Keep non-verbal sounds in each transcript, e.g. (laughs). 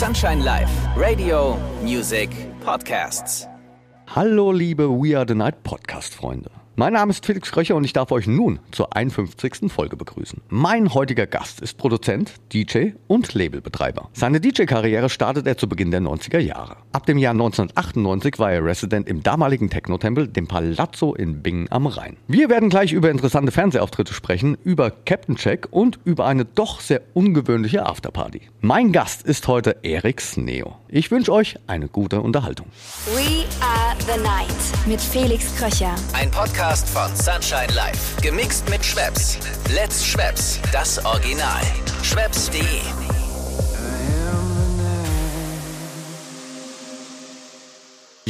Sunshine Live, Radio, Music, Podcasts. Hallo liebe We Are The Night Podcast-Freunde. Mein Name ist Felix Kröcher und ich darf euch nun zur 51. Folge begrüßen. Mein heutiger Gast ist Produzent, DJ und Labelbetreiber. Seine DJ-Karriere startet er zu Beginn der 90er Jahre. Ab dem Jahr 1998 war er Resident im damaligen Techno-Tempel, dem Palazzo in Bingen am Rhein. Wir werden gleich über interessante Fernsehauftritte sprechen, über Captain Check und über eine doch sehr ungewöhnliche Afterparty. Mein Gast ist heute Erik Sneo. Ich wünsche euch eine gute Unterhaltung. We are the night mit Felix Kröcher. Ein Podcast von Sunshine Live. Gemixt mit Schwepps. Let's Schwepps. Das Original. Schwepps.de.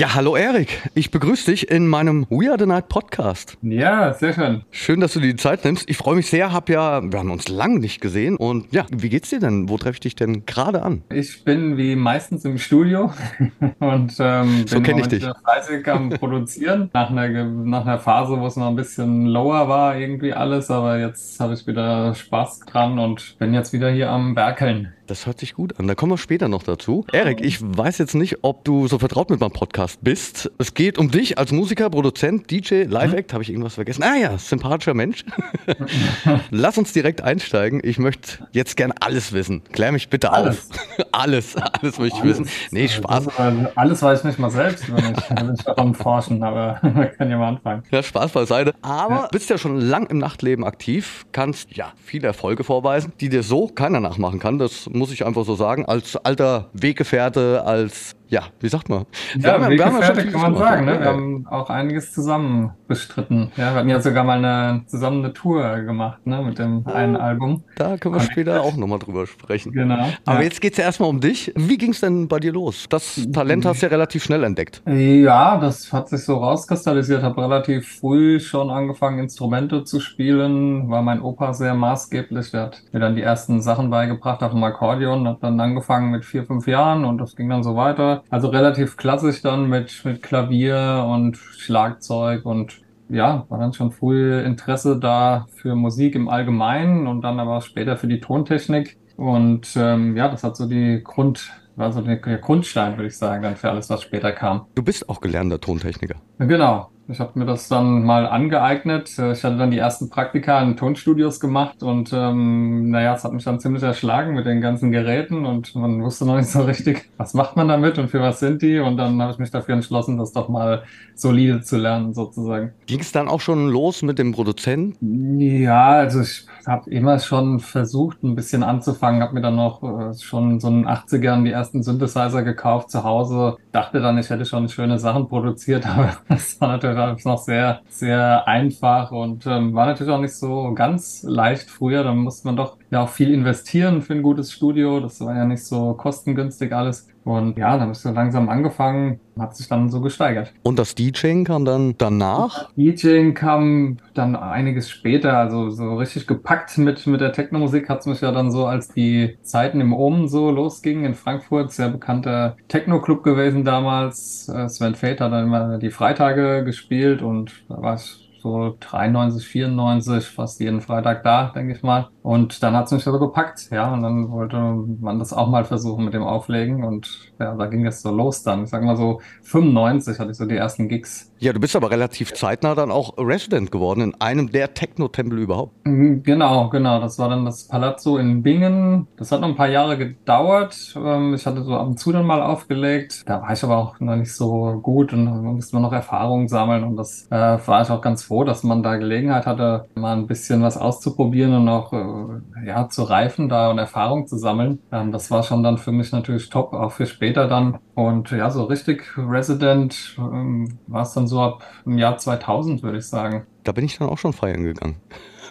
Ja, hallo Erik. Ich begrüße dich in meinem We Are the Night Podcast. Ja, sehr schön. Schön, dass du dir die Zeit nimmst. Ich freue mich sehr. Hab ja, wir haben uns lange nicht gesehen. Und ja, wie geht's dir denn? Wo treffe ich dich denn gerade an? Ich bin wie meistens im Studio (laughs) und ähm, So bin ich dich. fleißig am (laughs) Produzieren. nach, einer, nach einer Phase, wo es noch ein bisschen lower war, irgendwie alles. Aber jetzt habe ich wieder Spaß dran und bin jetzt wieder hier am Werkeln. Das hört sich gut an. Da kommen wir später noch dazu. Erik, ich weiß jetzt nicht, ob du so vertraut mit meinem Podcast bist. Es geht um dich als Musiker, Produzent, DJ, Live-Act. Habe ich irgendwas vergessen? Ah ja, sympathischer Mensch. (laughs) Lass uns direkt einsteigen. Ich möchte jetzt gern alles wissen. Klär mich bitte Alles. auf. (laughs) alles, alles möchte ich wissen. Nee, Spaß. Also, alles weiß ich nicht mal selbst, wenn ich, wenn ich daran forschen, aber (laughs) wir können ja mal anfangen. Ja, Spaß beiseite. Aber bist ja schon lang im Nachtleben aktiv, kannst ja viele Erfolge vorweisen, die dir so keiner nachmachen kann. Das muss ich einfach so sagen. Als alter Weggefährte, als ja, wie sagt man? Wir Ja, haben wir haben vieles kann man sagen. Ne? Wir Ja. haben auch einiges zusammen bestritten. Ja, wir hatten ja sogar mal eine, zusammen eine Tour gemacht ne? mit dem einen Album. Da können wir später (laughs) auch nochmal drüber sprechen. Genau. Aber ja. jetzt geht's ja erstmal um dich. Wie ging's denn bei dir los? Das Talent hast du ja relativ schnell entdeckt. Ja, das hat sich so rauskristallisiert. Habe relativ früh schon angefangen, Instrumente zu spielen. War mein Opa sehr maßgeblich. Der hat mir dann die ersten Sachen beigebracht auf dem Akkordeon. Habe dann angefangen mit vier, fünf Jahren und das ging dann so weiter. Also relativ klassisch dann mit, mit Klavier und Schlagzeug und ja, war dann schon früh Interesse da für Musik im Allgemeinen und dann aber später für die Tontechnik. Und ähm, ja, das hat so die Grund, war so der der Grundstein, würde ich sagen, dann für alles, was später kam. Du bist auch gelernter Tontechniker. Genau. Ich habe mir das dann mal angeeignet. Äh, Ich hatte dann die ersten Praktika in Tonstudios gemacht und ähm, naja, es hat mich dann ziemlich erschlagen mit den ganzen Geräten und man wusste noch nicht so richtig, was macht man damit und für was sind die. Und dann habe ich mich dafür entschlossen, das doch mal solide zu lernen, sozusagen. Ging's dann auch schon los mit dem Produzent? Ja, also ich habe immer schon versucht, ein bisschen anzufangen, habe mir dann noch äh, schon so in den 80ern die ersten Synthesizer gekauft zu Hause, dachte dann, ich hätte schon schöne Sachen produziert, (laughs) aber das war natürlich alles noch sehr, sehr einfach und ähm, war natürlich auch nicht so ganz leicht früher. Da musste man doch ja auch viel investieren für ein gutes Studio. Das war ja nicht so kostengünstig alles. Und ja, dann ist so langsam angefangen, hat sich dann so gesteigert. Und das DJing kam dann danach? DJing kam dann einiges später, also so richtig gepackt mit, mit der Techno-Musik hat's mich ja dann so, als die Zeiten im Omen so losgingen in Frankfurt, sehr bekannter Techno-Club gewesen damals. Äh, Sven Fate hat dann immer die Freitage gespielt und da war ich so 93, 94, fast jeden Freitag da, denke ich mal. Und dann hat's mich aber gepackt, ja, und dann wollte man das auch mal versuchen mit dem Auflegen und ja, da ging es so los dann. Ich sag mal so 95 hatte ich so die ersten Gigs Ja, du bist aber relativ zeitnah dann auch Resident geworden in einem der Techno-Tempel überhaupt. Mhm, Genau, genau. Das war dann das Palazzo in Bingen. Das hat noch ein paar Jahre gedauert. Ähm, Ich hatte so ab und zu dann mal aufgelegt. Da war ich aber auch noch nicht so gut und da musste man noch Erfahrungen sammeln. Und das äh, war ich auch ganz froh, dass man da Gelegenheit hatte, mal ein bisschen was auszuprobieren und auch äh, ja, zu reifen da und Erfahrung zu sammeln. Ähm, Das war schon dann für mich natürlich top, auch für später dann. Und ja, so richtig Resident ähm, war es dann so ab dem Jahr 2000, würde ich sagen. Da bin ich dann auch schon feiern gegangen.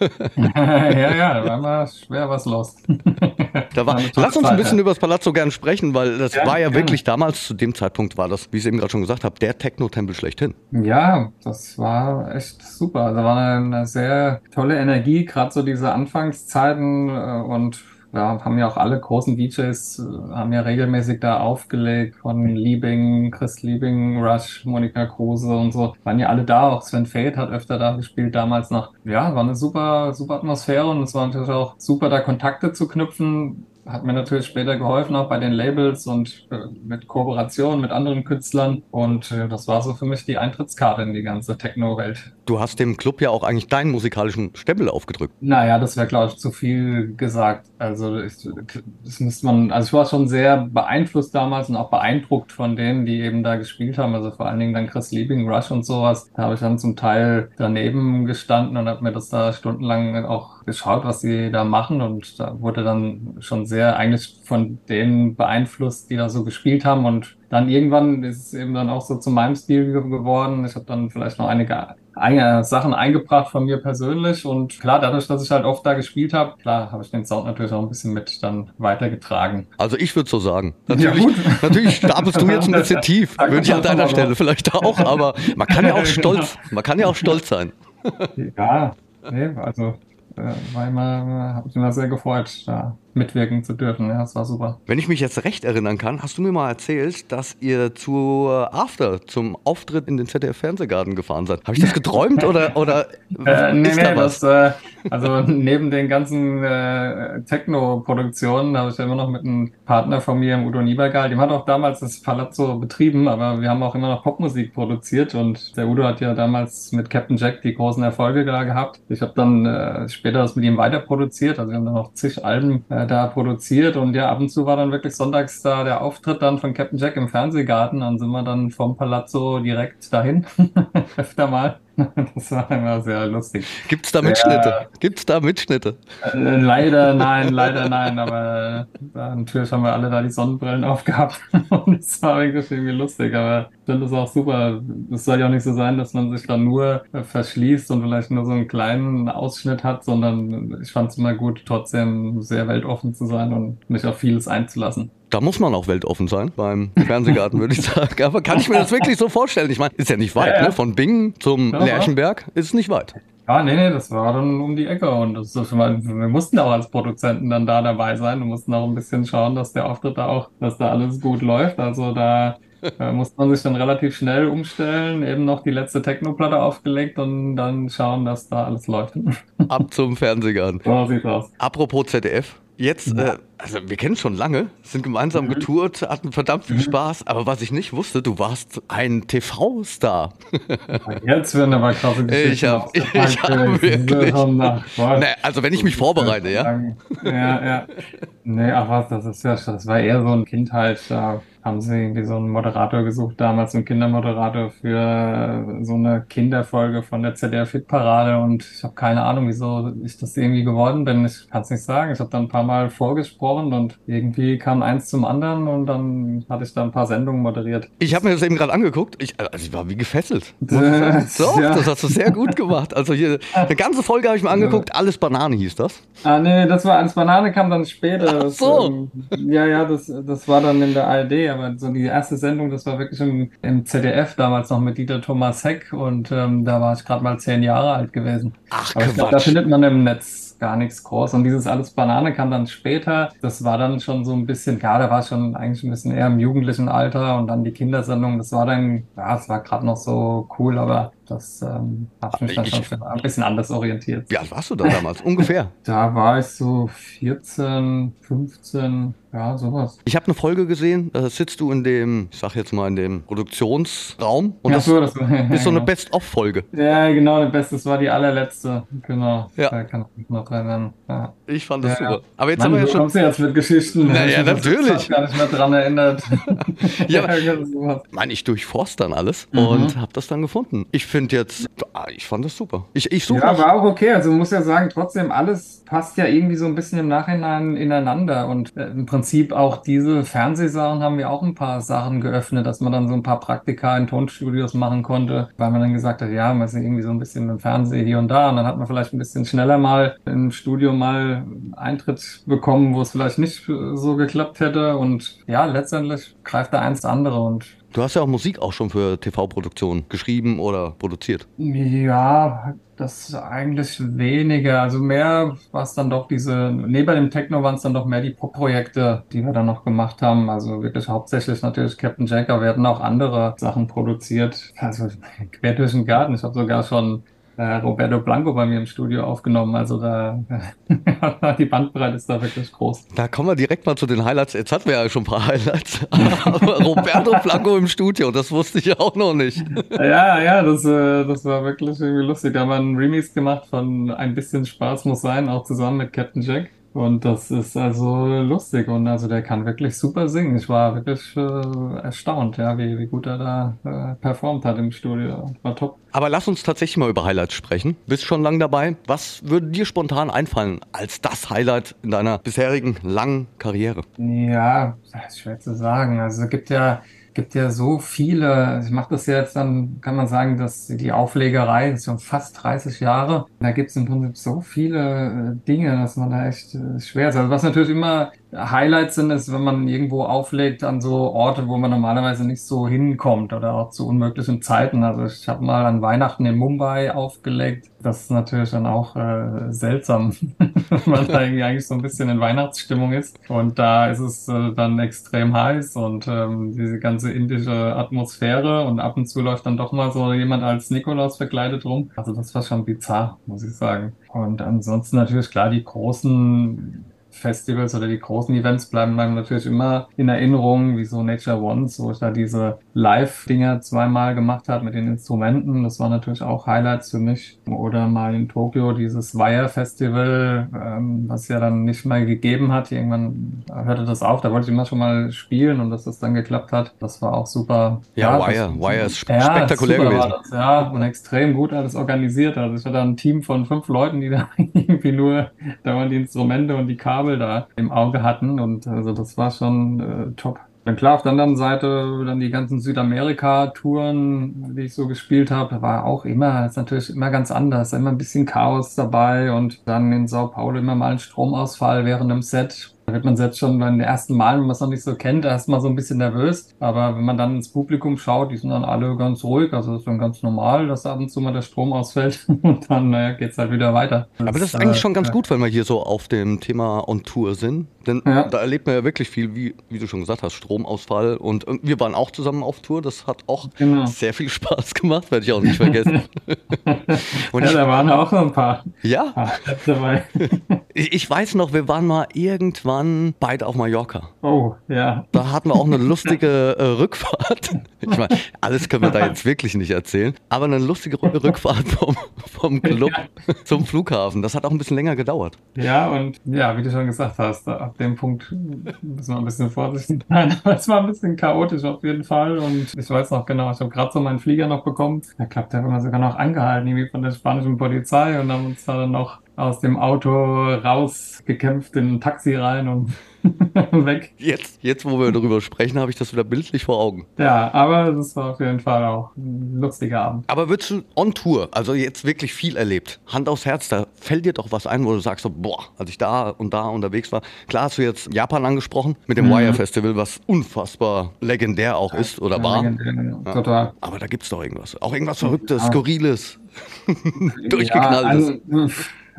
(laughs) (laughs) ja, ja, da war immer schwer was los. (laughs) Da war, lass uns ein bisschen über das Palazzo gern sprechen, weil das Ja, war ja gerne. wirklich damals, zu dem Zeitpunkt war das, wie ich es eben gerade schon gesagt habe, der Techno-Tempel schlechthin. Ja, das war echt super. Also war eine, eine sehr tolle Energie, gerade so diese Anfangszeiten äh, und ja, haben ja auch alle großen DJs, äh, haben ja regelmäßig da aufgelegt, von Liebing, Chris Liebing, Rush, Monika Kruse und so, waren ja alle da, auch Sven Fate hat öfter da gespielt damals noch. Ja, war eine super, super Atmosphäre und es war natürlich auch super, da Kontakte zu knüpfen. hat mir natürlich später geholfen, auch bei den Labels und äh, mit Kooperationen mit anderen Künstlern. Und äh, das war so für mich die Eintrittskarte in die ganze Techno-Welt. Du hast dem Club ja auch eigentlich deinen musikalischen Stempel aufgedrückt. Naja, das wäre, glaube ich, zu viel gesagt. Also ich, das müsste man, also ich war schon sehr beeinflusst damals und auch beeindruckt von denen, die eben da gespielt haben. Also vor allen Dingen dann Chris Liebing, Rush und sowas. Da habe ich dann zum Teil daneben gestanden und habe mir das da stundenlang auch geschaut, was sie da machen. Und da wurde dann schon sehr eigentlich von denen beeinflusst, die da so gespielt haben. Und dann irgendwann ist es eben dann auch so zu meinem Stil geworden. Ich habe dann vielleicht noch einige einige Sachen eingebracht von mir persönlich und klar, dadurch, dass ich halt oft da gespielt habe, klar, habe ich den Sound natürlich auch ein bisschen mit dann weitergetragen. Also ich würde so sagen. Natürlich, ja, natürlich stapelst du jetzt ein bisschen tief, (laughs) würde ich an deiner Stelle vielleicht auch, aber man kann ja auch (laughs) stolz, man kann ja auch stolz sein. Ja, nee, also äh, war immer, habe mich immer sehr gefreut, da mitwirken zu dürfen. Ja, das war super. Wenn ich mich jetzt recht erinnern kann, hast du mir mal erzählt, dass ihr zu After, zum Auftritt in den ZDF-Fernsehgarten gefahren seid. Habe ich das geträumt oder, (laughs) oder äh, nee, ist nee, da was? Das, äh, also neben den ganzen äh, Techno-Produktionen habe ich ja immer noch mit einem Partner von mir, Udo Niebergal, dem hat auch damals das Palazzo betrieben, aber wir haben auch immer noch Popmusik produziert und der Udo hat ja damals mit Captain Jack die großen Erfolge da gehabt. Ich habe dann äh, später das mit ihm weiter produziert, also wir haben dann noch zig Alben äh, da produziert und ja, ab und zu war dann wirklich sonntags da der Auftritt dann von Captain Jack im Fernsehgarten. Dann sind wir dann vom Palazzo direkt dahin, (laughs) öfter mal. (laughs) Das war immer sehr lustig. Gibt es da Mitschnitte? Ja, Gibt es da Mitschnitte? Äh, leider nein, leider nein, aber äh, natürlich haben wir alle da die Sonnenbrillen aufgehabt (laughs) und es war wirklich irgendwie lustig, aber ich finde es auch super. Es soll ja auch nicht so sein, dass man sich dann nur äh, verschließt und vielleicht nur so einen kleinen Ausschnitt hat, sondern ich fand es immer gut, trotzdem sehr weltoffen zu sein und mich auf vieles einzulassen. Da muss man auch weltoffen sein beim Fernsehgarten, würde ich sagen. Aber kann ich mir das wirklich so vorstellen? Ich meine, ist ja nicht weit, ja, ja. ne? Von Bingen zum ja, Lerchenberg ist es nicht weit. Ja, nee, nee, das war dann um die Ecke und das ist, wir mussten auch als Produzenten dann da dabei sein. Wir mussten auch ein bisschen schauen, dass der Auftritt da auch, dass da alles gut läuft. Also da äh, musste man sich dann relativ schnell umstellen, eben noch die letzte Techno-Platte aufgelegt und dann schauen, dass da alles läuft. Ab zum Fernsehgarten. So sieht's aus. Apropos ZDF, Jetzt, äh, also wir kennen schon lange, sind gemeinsam mhm. getourt, hatten verdammt viel mhm. Spaß, aber was ich nicht wusste, du warst ein TV-Star. Jetzt werden aber krasse Geschichten. Ich habe ich hab (laughs) wirklich. (laughs) Nee, also wenn ich mich vorbereite, ja. Ja, ja. Nee, ach was, das ist ja, das war eher so ein Kindheit, haben sie irgendwie so einen Moderator gesucht, damals einen Kindermoderator für so eine Kinderfolge von der ZDF-Hit-Parade und ich habe keine Ahnung, wieso ich das irgendwie geworden bin. Ich kann es nicht sagen. Ich habe dann ein paar Mal vorgesprochen und irgendwie kam eins zum anderen und dann hatte ich da ein paar Sendungen moderiert. Ich habe mir das eben gerade angeguckt. Ich, also ich war wie gefesselt. Das, (laughs) Doch, ja. das hast du sehr gut gemacht. Also hier, eine ganze Folge habe ich mir angeguckt. Alles Banane hieß das. Ah, nee, das war, alles Banane kam dann später. Ach so. Das, ähm, ja, ja, das, das war dann in der ARD aber so die erste Sendung, das war wirklich im, im ZDF damals noch mit Dieter Thomas Heck und ähm, da war ich gerade mal zehn Jahre alt gewesen. Ach, aber ich glaub, da findet man im Netz gar nichts groß. Und dieses alles Banane kam dann später. Das war dann schon so ein bisschen, ja, da war schon eigentlich ein bisschen eher im jugendlichen Alter und dann die Kindersendung, das war dann, ja, es war gerade noch so cool, aber das ähm, ich mich dann ich, schon ein bisschen anders orientiert. Wie alt warst du da damals? Ungefähr? (laughs) Da war ich so 14, 15, ja, sowas. Ich habe eine Folge gesehen, da sitzt du in dem, ich sag jetzt mal, in dem Produktionsraum und ja, das, so, das war, ja, ist so eine (laughs) Best-of-Folge. Ja, genau, der Best, das war die allerletzte, genau. Ja. Da kann ich noch dran ja. Ich fand das super. Aber jetzt Mann, haben wir ja schon. kommst du jetzt mit Geschichten? Naja, natürlich. Ich gar nicht mehr dran erinnert. (laughs) ja, ja Mann, ich durchforst dann alles mhm. und habe das dann gefunden. Ich finde jetzt, ah, ich fand das super. Ich, ich suche. Ja, war auch okay. Also muss ja sagen, trotzdem alles passt ja irgendwie so ein bisschen im Nachhinein ineinander und äh, im Prinzip auch diese Fernsehsachen haben wir auch ein paar Sachen geöffnet, dass man dann so ein paar Praktika in Tonstudios machen konnte, weil man dann gesagt hat, ja, man ist irgendwie so ein bisschen im Fernsehen hier und da und dann hat man vielleicht ein bisschen schneller mal im Studio mal Eintritt bekommen, wo es vielleicht nicht so geklappt hätte und ja, letztendlich greift da eins andere und Du hast ja auch Musik auch schon für TV-Produktionen geschrieben oder produziert. Ja, das eigentlich weniger. Also mehr war es dann doch diese, neben dem Techno waren es dann doch mehr die Pop-Projekte, die wir dann noch gemacht haben. Also wirklich hauptsächlich natürlich Captain Jack, aber wir hatten auch andere Sachen produziert. Also (laughs) quer durch den Garten. Ich habe sogar schon äh, Roberto Blanco bei mir im Studio aufgenommen. Also da (laughs) die Bandbreite ist da wirklich groß. Da kommen wir direkt mal zu den Highlights. Jetzt hatten wir ja schon ein paar Highlights. Aber (laughs) Roberto Blanco im Studio, das wusste ich auch noch nicht. Ja, ja, das, äh, das war wirklich irgendwie lustig. Da haben wir einen Remix gemacht von Ein bisschen Spaß muss sein, auch zusammen mit Captain Jack. Und das ist also lustig und also der kann wirklich super singen. Ich war wirklich äh, erstaunt, ja, wie, wie gut er da äh, performt hat im Studio. War top. Aber lass uns tatsächlich mal über Highlights sprechen. Bist schon lang dabei. Was würde dir spontan einfallen als das Highlight in deiner bisherigen langen Karriere? Ja, das ist schwer zu sagen. Also es gibt ja gibt ja so viele, ich mache das jetzt dann, kann man sagen, dass die Auflegerei ist schon fast 30 Jahre. Da gibt es im Prinzip so viele äh, Dinge, dass man da echt äh, schwer ist. Also was natürlich immer Highlights sind, ist, wenn man irgendwo auflegt an so Orte, wo man normalerweise nicht so hinkommt oder auch zu unmöglichen Zeiten. Also ich habe mal an Weihnachten in Mumbai aufgelegt. Das ist natürlich dann auch äh, seltsam, (laughs) wenn man da irgendwie eigentlich so ein bisschen in Weihnachtsstimmung ist. Und da ist es äh, dann extrem heiß und ähm, diese ganze indische Atmosphäre und ab und zu läuft dann doch mal so jemand als Nikolaus verkleidet rum. Also das war schon bizarr, muss ich sagen. Und ansonsten natürlich klar die großen Festivals oder die großen Events bleiben einem natürlich immer in Erinnerung, wie so Nature Ones, wo ich da diese Live-Dinger zweimal gemacht habe mit den Instrumenten. Das war natürlich auch Highlights für mich. Oder mal in Tokio dieses Wire Festival, ähm, was ja dann nicht mehr gegeben hat. Irgendwann hörte das auf. Da wollte ich immer schon mal spielen und dass das dann geklappt hat. Das war auch super. Ja, ja Wire. Das, Wire ist spektakulär ja, gewesen. Das, ja, und extrem gut alles organisiert. Also ich hatte ein Team von fünf Leuten, die da (laughs) irgendwie nur da waren die Instrumente und die Kabel da im Auge hatten. Und also das war schon äh, top. Dann klar, auf der anderen Seite dann die ganzen Südamerika-Touren, die ich so gespielt habe, war auch immer, ist natürlich immer ganz anders, immer ein bisschen Chaos dabei und dann in Sao Paulo immer mal ein Stromausfall während einem Set. Da wird man selbst schon beim ersten Mal, wenn man es noch nicht so kennt, erstmal so ein bisschen nervös. Aber wenn man dann ins Publikum schaut, die sind dann alle ganz ruhig. Also ist dann ganz normal, dass ab und zu mal der Strom ausfällt (laughs) und dann naja, geht es halt wieder weiter. Das, Aber das ist eigentlich äh, schon ganz gut, wenn wir hier so auf dem Thema On Tour sind. Denn ja. da erlebt man ja wirklich viel, wie, wie du schon gesagt hast, Stromausfall. Und wir waren auch zusammen auf Tour. Das hat auch genau. sehr viel Spaß gemacht, werde ich auch nicht vergessen. (laughs) und ja, ich, da waren auch noch ein paar. Ja. dabei. (laughs) ich, ich weiß noch, wir waren mal irgendwann waren beide auf Mallorca. Oh, ja. Da hatten wir auch eine lustige (laughs) äh, Rückfahrt. Ich meine, alles können wir da jetzt wirklich nicht erzählen, aber eine lustige Rückfahrt vom, vom Club ja. zum Flughafen. Das hat auch ein bisschen länger gedauert. Ja, und ja, wie du schon gesagt hast, ab dem Punkt müssen wir ein bisschen vorsichtig sein. (laughs) es war ein bisschen chaotisch auf jeden Fall und ich weiß noch genau, ich habe gerade so meinen Flieger noch bekommen. Da klappt der immer sogar noch angehalten, irgendwie von der spanischen Polizei und haben uns dann noch aus dem Auto rausgekämpft in ein Taxi rein und (laughs) weg. Jetzt, jetzt, wo wir darüber sprechen, habe ich das wieder bildlich vor Augen. Ja, aber das war auf jeden Fall auch ein lustiger Abend. Aber würdest du on Tour, also jetzt wirklich viel erlebt, Hand aufs Herz, da fällt dir doch was ein, wo du sagst, so, boah, als ich da und da unterwegs war. Klar hast du jetzt Japan angesprochen mit dem mhm. Wire Festival, was unfassbar legendär auch ist oder ja, war. Legendär, ja. Total. Aber da gibt es doch irgendwas. Auch irgendwas Verrücktes, Skurriles. (laughs) Durchgeknalltes. Ja, also,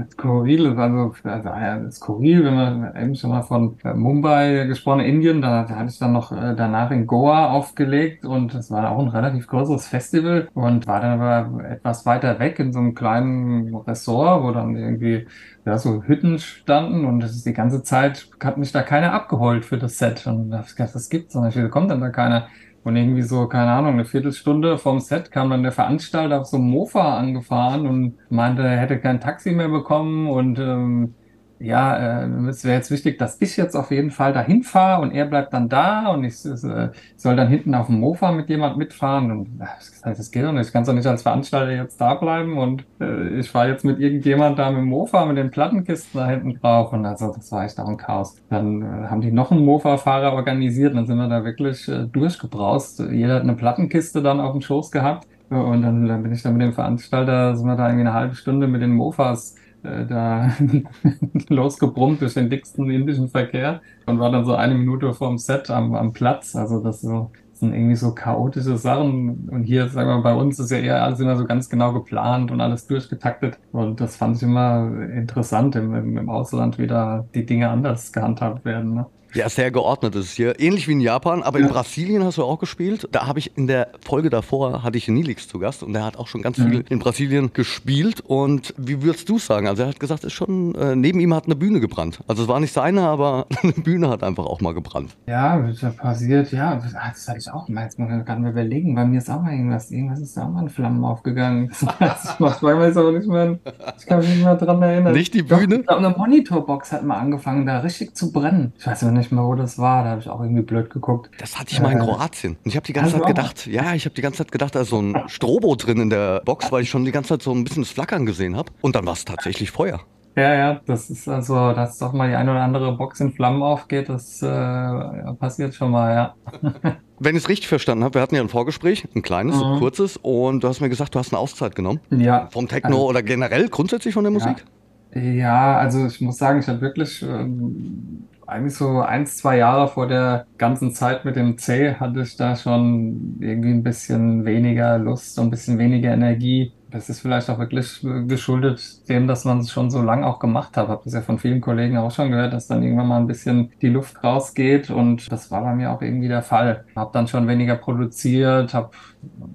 Skurril, also, also ja, skurril, wenn wir eben schon mal von äh, Mumbai gesprochen, Indien, da, da hatte ich dann noch äh, danach in Goa aufgelegt und das war auch ein relativ größeres Festival und war dann aber etwas weiter weg in so einem kleinen Ressort, wo dann irgendwie ja, so Hütten standen und das ist die ganze Zeit hat mich da keiner abgeholt für das Set und da hab ich gedacht, das gibt's und wieso kommt denn da keiner? Und irgendwie so, keine Ahnung, eine Viertelstunde vom Set kam dann der Veranstalter auf so einem Mofa angefahren und meinte, er hätte kein Taxi mehr bekommen und ähm, ja, äh, es wäre jetzt wichtig, dass ich jetzt auf jeden Fall dahin fahre und er bleibt dann da und ich, äh, soll dann hinten auf dem Mofa mit jemand mitfahren und äh, das, geht doch nicht. Ich kann doch nicht als Veranstalter jetzt da bleiben und äh, ich fahre jetzt mit irgendjemand da mit dem Mofa mit den Plattenkisten da hinten drauf und also das war echt auch ein Chaos. Dann äh, haben die noch einen Mofa-Fahrer organisiert und dann sind wir da wirklich äh, durchgebraust. Jeder hat eine Plattenkiste dann auf dem Schoß gehabt und dann, dann bin ich dann mit dem Veranstalter, sind wir da irgendwie eine halbe Stunde mit den Mofas äh, da (laughs) losgebrummt durch den dicksten indischen Verkehr und war dann so eine Minute vorm Set am, am Platz. Also das, so, sind irgendwie so chaotische Sachen. Und hier, sagen wir mal, bei uns ist ja eher alles immer so ganz genau geplant und alles durchgetaktet. Und das fand ich immer interessant, im, im, im Ausland wieder die Dinge anders gehandhabt werden. Ne? Ja, sehr geordnet ist es hier. Ähnlich wie in Japan, aber in Ja. Brasilien hast du auch gespielt. Da habe ich in der Folge davor, hatte ich Nilix zu Gast und der hat auch schon ganz viel in Brasilien gespielt. Und wie würdest du sagen? Also er hat gesagt, es ist schon, äh, neben ihm hat eine Bühne gebrannt. Also es war nicht seine, aber (laughs) eine Bühne hat einfach auch mal gebrannt. Ja, das ist passiert, ja, das das hatte ich auch mal. Jetzt ich gerade mal überlegen, bei mir ist auch mal irgendwas, irgendwas ist da auch mal in Flammen aufgegangen. Das (laughs) weiß ich aber nicht mehr, ich kann mich nicht mehr dran erinnern. Nicht die Doch, Bühne? Ich glaube, eine Monitorbox hat mal angefangen, da richtig zu brennen. Ich weiß aber nicht mehr, wo das war, da habe ich auch irgendwie blöd geguckt. Das hatte ich mal in Äh, Kroatien. Und ich habe die ganze hast Zeit gedacht, ja, ich habe die ganze Zeit gedacht, da ist so ein Strobo drin in der Box, weil ich schon die ganze Zeit so ein bisschen das Flackern gesehen habe. Und dann war es tatsächlich Feuer. Ja, ja, das ist also, dass doch mal die eine oder andere Box in Flammen aufgeht, das äh, ja, passiert schon mal, ja. (laughs) Wenn ich es richtig verstanden habe, wir hatten ja ein Vorgespräch, ein kleines, Mhm. kurzes, und du hast mir gesagt, du hast eine Auszeit genommen. Ja, Vom Techno Also- oder generell grundsätzlich von der Musik? Ja, also ich muss sagen, ich hatte wirklich ähm, eigentlich so eins, zwei Jahre vor der ganzen Zeit mit dem C hatte ich da schon irgendwie ein bisschen weniger Lust und ein bisschen weniger Energie. Das ist vielleicht auch wirklich geschuldet dem, dass man es schon so lang auch gemacht hat. Habe das ja von vielen Kollegen auch schon gehört, dass dann irgendwann mal ein bisschen die Luft rausgeht und das war bei mir auch irgendwie der Fall. Habe dann schon weniger produziert, habe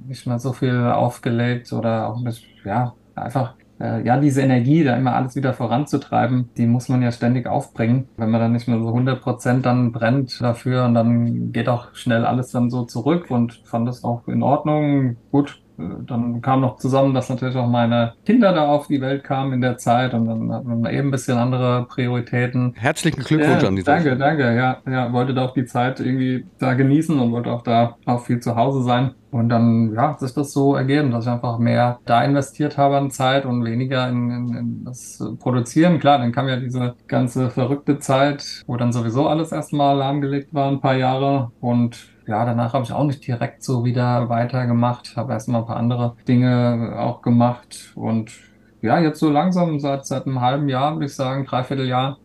nicht mehr so viel aufgelegt oder auch nicht, ja, einfach ja, diese Energie, da immer alles wieder voranzutreiben, die muss man ja ständig aufbringen. Wenn man dann nicht mehr so 100 Prozent dann brennt dafür und dann geht auch schnell alles dann so zurück und fand das auch in Ordnung. Gut, äh, dann kam noch zusammen, dass natürlich auch meine Kinder da auf die Welt kamen in der Zeit und dann hat man eben ein bisschen andere Prioritäten. Herzlichen Glückwunsch Ja, an dieser danke, danke. Ja, ja, wollte da auch die Zeit irgendwie da genießen und wollte auch da auch viel zu Hause sein. Und dann, ja, hat sich das so ergeben, dass ich einfach mehr da investiert habe an Zeit und weniger in, in, in das Produzieren. Klar, dann kam ja diese ganze verrückte Zeit, wo dann sowieso alles erstmal lahmgelegt war, ein paar Jahre. Und ja, danach habe ich auch nicht direkt so wieder weitergemacht, habe erstmal ein paar andere Dinge auch gemacht. Und ja, jetzt so langsam, seit, seit einem halben Jahr, würde ich sagen, dreiviertel Jahr,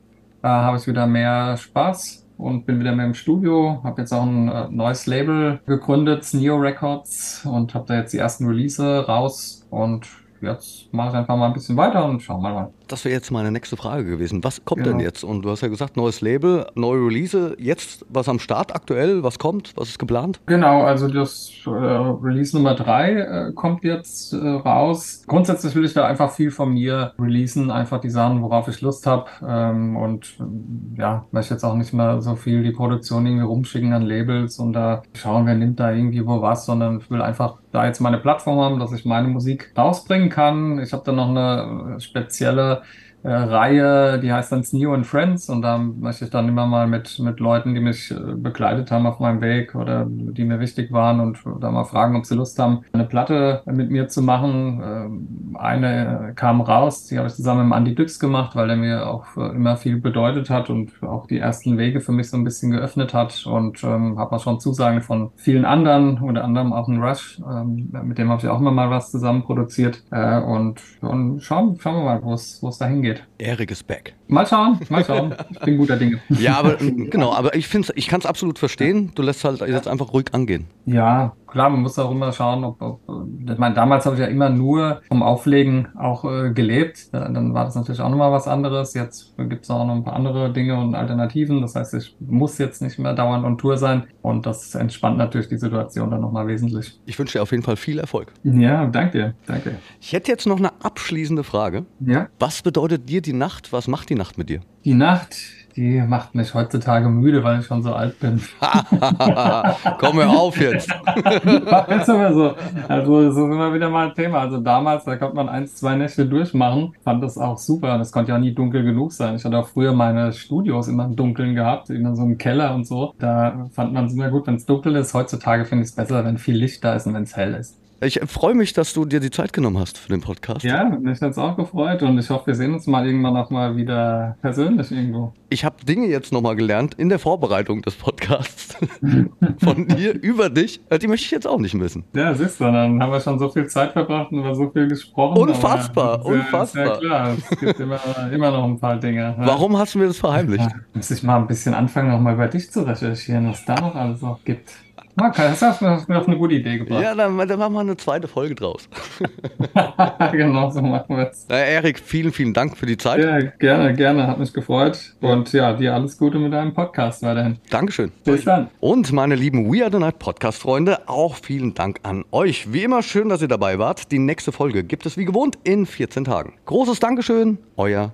äh, habe ich wieder mehr Spaß und bin wieder mehr im Studio. Habe jetzt auch ein äh, neues Label gegründet, Neo Records, und habe da jetzt die ersten Release raus. Und jetzt mache ich einfach mal ein bisschen weiter und schauen wir mal. Das wäre jetzt meine nächste Frage gewesen. Was kommt Genau. denn jetzt? Und du hast ja gesagt, neues Label, neue Release. Jetzt was am Start aktuell? Was kommt? Was ist geplant? Genau, also das äh, Release Nummer drei äh, kommt jetzt äh, raus. Grundsätzlich will ich da einfach viel von mir releasen, einfach die Sachen, worauf ich Lust habe. Ähm, und ähm, ja, möchte jetzt auch nicht mehr so viel die Produktion irgendwie rumschicken an Labels und da schauen, wer nimmt da irgendwie wo was, sondern ich will einfach da jetzt meine Plattform haben, dass ich meine Musik rausbringen kann. Ich habe dann noch eine spezielle äh, Reihe, die heißt dann Neo and Friends und da möchte ich dann immer mal mit, mit Leuten, die mich äh, begleitet haben auf meinem Weg oder die mir wichtig waren und da mal fragen, ob sie Lust haben, eine Platte mit mir zu machen. Ähm, eine kam raus, die habe ich zusammen mit Andy Düx gemacht, weil der mir auch äh, immer viel bedeutet hat und auch die ersten Wege für mich so ein bisschen geöffnet hat und ähm, habe auch schon Zusagen von vielen anderen, unter anderem auch ein Rush, ähm, mit dem habe ich auch immer mal was zusammen produziert äh, und, und schauen, schauen wir mal, wo es dahin geht. Erik ist back. Mal schauen, mal schauen. Ich bin guter Dinge. Ja, aber genau, aber ich ich kann es absolut verstehen. Du lässt halt jetzt einfach ruhig angehen. Ja, klar, man muss auch immer schauen, ob, ob ich meine, damals habe ich ja immer nur vom Auflegen auch äh, gelebt. Dann war das natürlich auch nochmal was anderes. Jetzt gibt es auch noch ein paar andere Dinge und Alternativen. Das heißt, ich muss jetzt nicht mehr dauernd on Tour sein und das entspannt natürlich die Situation dann nochmal wesentlich. Ich wünsche dir auf jeden Fall viel Erfolg. Ja, danke dir, danke. Ich hätte jetzt noch eine abschließende Frage. Ja, Was bedeutet dir die Nacht? Was macht die Nacht mit dir? die Nacht, die macht mich heutzutage müde, weil ich schon so alt bin. (laughs) Komm hör auf jetzt. (laughs) Jetzt immer so. Also, das ist immer wieder mal ein Thema. Also, damals, da konnte man eins, zwei Nächte durchmachen. Fand das auch super. Das konnte ja nie dunkel genug sein. Ich hatte auch früher meine Studios immer im Dunkeln gehabt, immer so im Keller und so. Da fand man es immer gut, wenn es dunkel ist. Heutzutage finde ich es besser, wenn viel Licht da ist und wenn es hell ist. Ich freue mich, dass du dir die Zeit genommen hast für den Podcast. Ja, mich hat's auch gefreut und ich hoffe, wir sehen uns mal irgendwann auch mal wieder persönlich irgendwo. Ich habe Dinge jetzt nochmal gelernt in der Vorbereitung des Podcasts (laughs) von dir über dich. Die möchte ich jetzt auch nicht missen. Ja, siehst du, dann haben wir schon so viel Zeit verbracht und über so viel gesprochen. Unfassbar, aber, äh, unfassbar. Ja klar, es gibt immer, immer noch ein paar Dinge. Warum hast du mir das verheimlicht? Ja, muss ich mal ein bisschen anfangen, noch mal über dich zu recherchieren, was da noch alles noch gibt. Marc, das hast du mir auf eine gute Idee gebracht. Ja, dann, dann machen wir eine zweite Folge draus. (laughs) genau, so machen wir es. Erik, vielen, vielen Dank für die Zeit. Ja, gerne, gerne, hat mich gefreut. Und ja, dir alles Gute mit deinem Podcast weiterhin. Dankeschön. Bis dann. Und meine lieben We Are the Night Podcast-Freunde, auch vielen Dank an euch. Wie immer schön, dass ihr dabei wart. Die nächste Folge gibt es wie gewohnt in 14 Tagen. Großes Dankeschön, euer